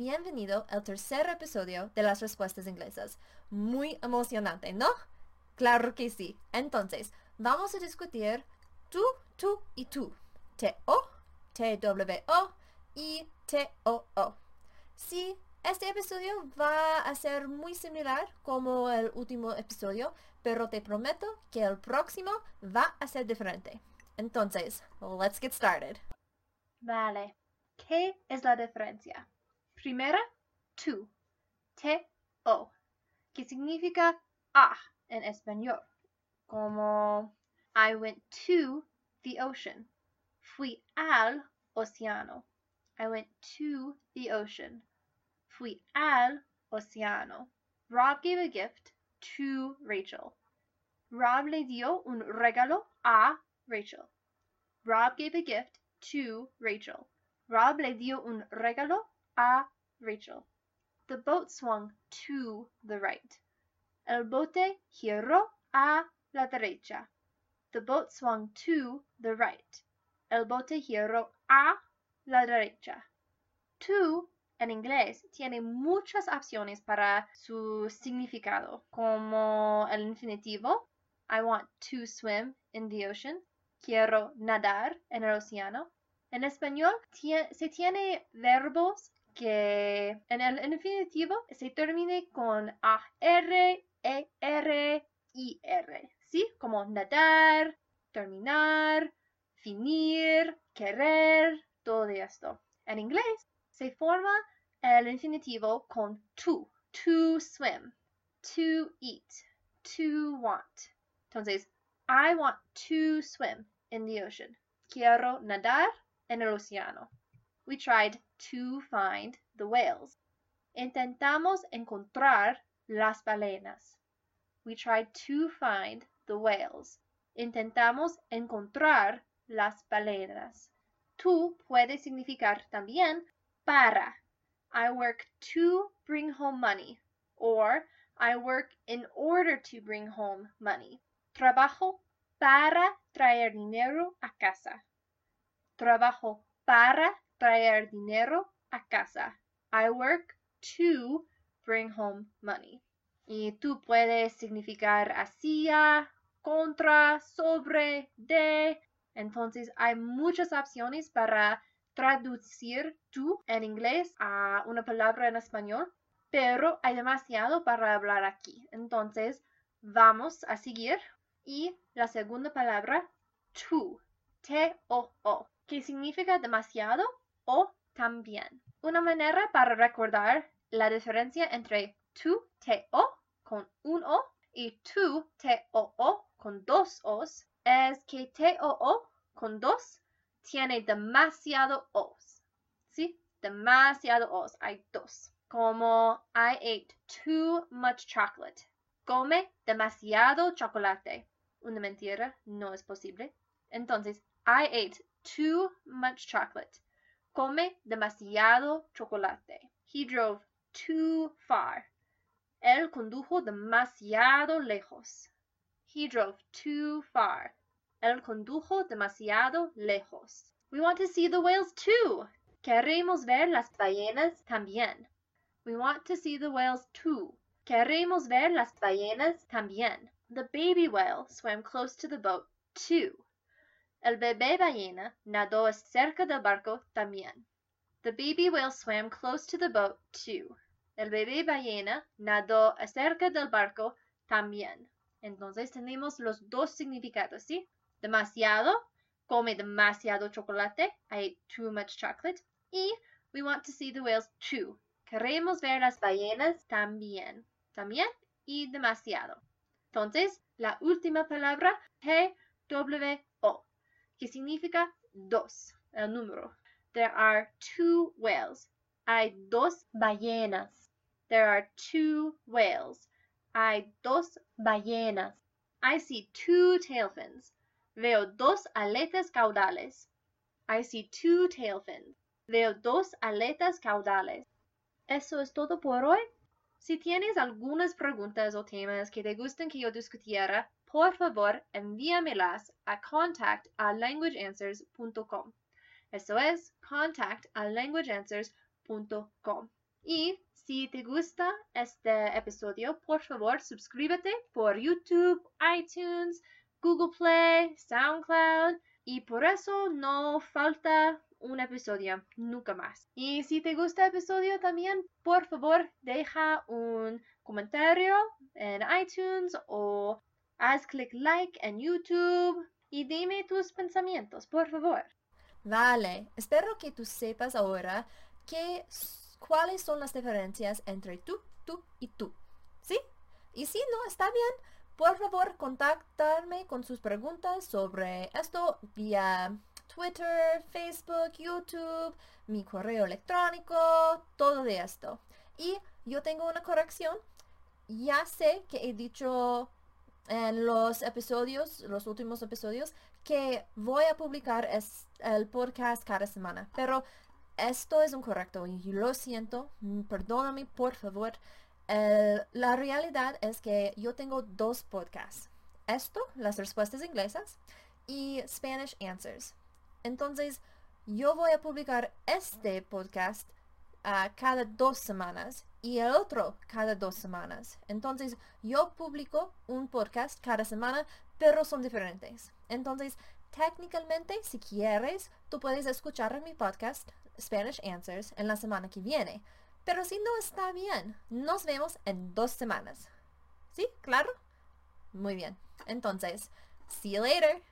bienvenido al tercer episodio de las respuestas inglesas. Muy emocionante, ¿no? Claro que sí. Entonces, vamos a discutir tú, tú y tú. T-O, T-W-O y T-O-O. Sí, este episodio va a ser muy similar como el último episodio, pero te prometo que el próximo va a ser diferente. Entonces, let's get started. Vale. ¿Qué es la diferencia? Primera, tú. T-O. Que significa a en español. Como I went to the ocean. Fui al océano. I went to the ocean. Fui al océano. Rob gave a gift to Rachel. Rob le dio un regalo a Rachel. Rob gave a gift to Rachel. Rob le dio un regalo a Rachel. The boat swung to the right. El bote giró a la derecha. The boat swung to the right. El bote giró a la derecha. To en inglés tiene muchas opciones para su significado, como el infinitivo I want to swim in the ocean. Quiero nadar en el océano. En español se tiene verbos que en el infinitivo se termine con a r e r i r, ¿sí? Como nadar, terminar, finir, querer, todo esto. En inglés se forma el infinitivo con to, to swim, to eat, to want. Entonces, I want to swim in the ocean. Quiero nadar en el océano. We tried to find the whales. Intentamos encontrar las balenas. We tried to find the whales. Intentamos encontrar las balenas. To puede significar también para. I work to bring home money. Or I work in order to bring home money. Trabajo para traer dinero a casa. Trabajo para traer dinero a casa. I work to bring home money. Y tú puedes significar hacia, contra, sobre, de. Entonces hay muchas opciones para traducir tú en inglés a una palabra en español, pero hay demasiado para hablar aquí. Entonces vamos a seguir y la segunda palabra, to, T-O-O, que significa demasiado o también. Una manera para recordar la diferencia entre to, T-O, con un O, y to, T-O-O, con dos O's, es que T-O-O, con dos, tiene demasiado O's. ¿Sí? Demasiado O's. Hay dos. Como I ate too much chocolate. Come demasiado chocolate. Una mentira no es posible. Entonces, I ate too much chocolate. Come demasiado chocolate. He drove too far. Él condujo demasiado lejos. He drove too far. Él condujo demasiado lejos. We want to see the whales too. Queremos ver las ballenas también. We want to see the whales too. Queremos ver las ballenas también. The baby whale swam close to the boat too. El bebé ballena nadó cerca del barco también. The baby whale swam close to the boat too. El bebé ballena nadó cerca del barco también. Entonces tenemos los dos significados, ¿sí? Demasiado, come demasiado chocolate. I ate too much chocolate. Y we want to see the whales too. Queremos ver las ballenas también. También y demasiado. Entonces, la última palabra, T-W-O, que significa dos, el número. There are two whales. Hay dos ballenas. There are two whales. Hay dos ballenas. I see two tail fins. Veo dos aletas caudales. I see two tail fins. Veo dos aletas caudales. Eso es todo por hoy. Si tienes algunas preguntas o temas que te gusten que yo discutiera, por favor envíamelas a contact. Eso es contact. Y si te gusta este episodio, por favor, suscríbete por YouTube, iTunes, Google Play, SoundCloud y por eso no falta un episodio nunca más. Y si te gusta el episodio también, por favor, deja un comentario en iTunes o haz clic like en YouTube y dime tus pensamientos, por favor. Vale, espero que tú sepas ahora que, cuáles son las diferencias entre tú, tú y tú. ¿Sí? Y si no está bien, por favor contactarme con sus preguntas sobre esto vía Twitter, Facebook, YouTube, mi correo electrónico, todo de esto. Y yo tengo una corrección. Ya sé que he dicho en los episodios, los últimos episodios, que voy a publicar el podcast cada semana. Pero esto es incorrecto y lo siento. Perdóname, por favor. la realidad es que yo tengo dos podcasts. Esto, las respuestas inglesas, y Spanish Answers. Entonces, yo voy a publicar este podcast cada dos semanas y el otro cada dos semanas. Entonces, yo publico un podcast cada semana, pero son diferentes. Entonces, técnicamente, si quieres, tú puedes escuchar mi podcast Spanish Answers en la semana que viene. Pero si no está bien, nos vemos en dos semanas. ¿Sí? ¿Claro? Muy bien. Entonces, see you later.